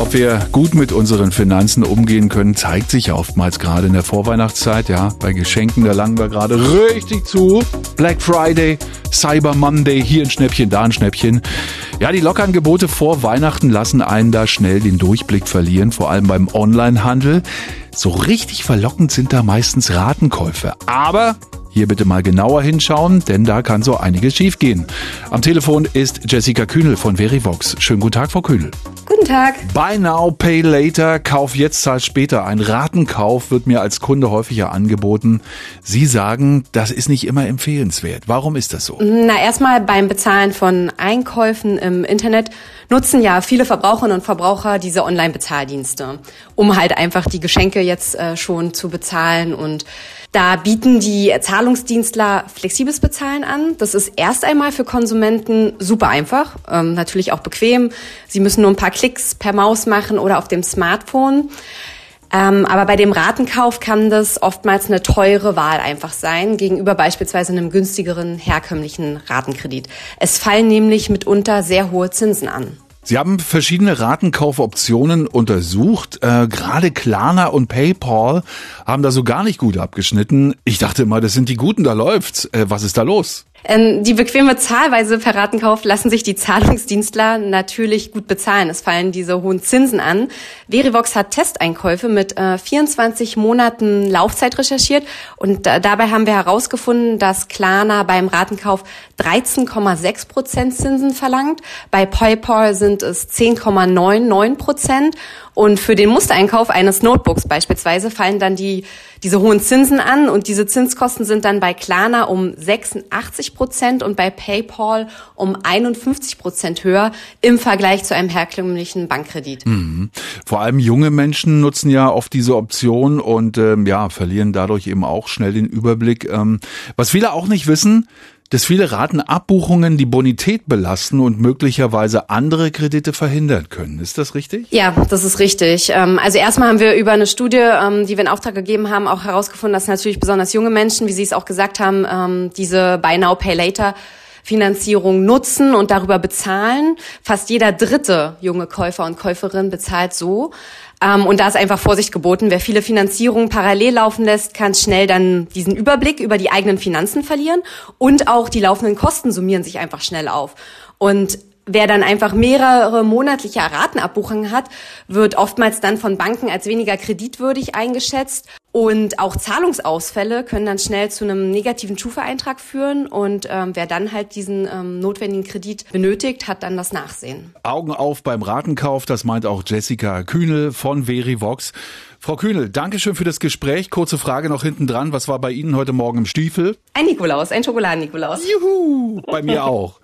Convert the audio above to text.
Ob wir gut mit unseren Finanzen umgehen können, zeigt sich ja oftmals gerade in der Vorweihnachtszeit. Ja, bei Geschenken, da langen wir gerade richtig zu. Black Friday, Cyber Monday, hier ein Schnäppchen, da ein Schnäppchen. Ja, die Lockangebote vor Weihnachten lassen einen da schnell den Durchblick verlieren, vor allem beim Onlinehandel. So richtig verlockend sind da meistens Ratenkäufe. Aber hier bitte mal genauer hinschauen, denn da kann so einiges schiefgehen. Am Telefon ist Jessica Kühnel von Verivox. Schönen guten Tag, Frau Kühnel. Guten Tag. Buy now, pay later, Kauf jetzt, zahl später. Ein Ratenkauf wird mir als Kunde häufiger angeboten. Sie sagen, das ist nicht immer empfehlenswert. Warum ist das so? Na, erstmal beim Bezahlen von Einkäufen im Internet nutzen ja viele Verbraucherinnen und Verbraucher diese Online-Bezahldienste, um halt einfach die Geschenke jetzt äh, schon zu bezahlen und da bieten die Zahlungsdienstler flexibles Bezahlen an. Das ist erst einmal für Konsumenten super einfach, ähm, natürlich auch bequem. Sie müssen nur ein paar Klicks per Maus machen oder auf dem Smartphone. Ähm, aber bei dem Ratenkauf kann das oftmals eine teure Wahl einfach sein, gegenüber beispielsweise einem günstigeren herkömmlichen Ratenkredit. Es fallen nämlich mitunter sehr hohe Zinsen an. Sie haben verschiedene Ratenkaufoptionen untersucht. Äh, Gerade Klarna und PayPal haben da so gar nicht gut abgeschnitten. Ich dachte immer, das sind die Guten, da läuft's. Äh, was ist da los? Ähm, die bequeme Zahlweise per Ratenkauf lassen sich die Zahlungsdienstler natürlich gut bezahlen. Es fallen diese hohen Zinsen an. Verivox hat Testeinkäufe mit äh, 24 Monaten Laufzeit recherchiert und äh, dabei haben wir herausgefunden, dass Klarna beim Ratenkauf 13,6 Prozent Zinsen verlangt. Bei PayPal sind es 10,99 Prozent und für den Mustereinkauf eines Notebooks beispielsweise fallen dann die, diese hohen Zinsen an und diese Zinskosten sind dann bei Klarna um 86 Prozent und bei PayPal um 51 Prozent höher im Vergleich zu einem herkömmlichen Bankkredit. Mhm. Vor allem junge Menschen nutzen ja oft diese Option und ähm, ja, verlieren dadurch eben auch schnell den Überblick. Ähm, was viele auch nicht wissen, dass viele Ratenabbuchungen die Bonität belasten und möglicherweise andere Kredite verhindern können. Ist das richtig? Ja, das ist richtig. Ähm, also erstmal haben wir über eine Studie, ähm, die wir in Auftrag gegeben haben, auch herausgefunden, dass natürlich besonders junge Menschen, wie Sie es auch gesagt haben, ähm, diese Buy Now, Pay Later Finanzierung nutzen und darüber bezahlen. Fast jeder dritte junge Käufer und Käuferin bezahlt so. Ähm, und da ist einfach Vorsicht geboten. Wer viele Finanzierungen parallel laufen lässt, kann schnell dann diesen Überblick über die eigenen Finanzen verlieren und auch die laufenden Kosten summieren sich einfach schnell auf. Und Wer dann einfach mehrere monatliche Ratenabbuchungen hat, wird oftmals dann von Banken als weniger kreditwürdig eingeschätzt. Und auch Zahlungsausfälle können dann schnell zu einem negativen Schufa-Eintrag führen. Und ähm, wer dann halt diesen ähm, notwendigen Kredit benötigt, hat dann das Nachsehen. Augen auf beim Ratenkauf, das meint auch Jessica Kühnel von Verivox. Frau Kühnel, danke schön für das Gespräch. Kurze Frage noch hinten dran. Was war bei Ihnen heute Morgen im Stiefel? Ein Nikolaus, ein Schokoladen-Nikolaus. Juhu, bei mir auch.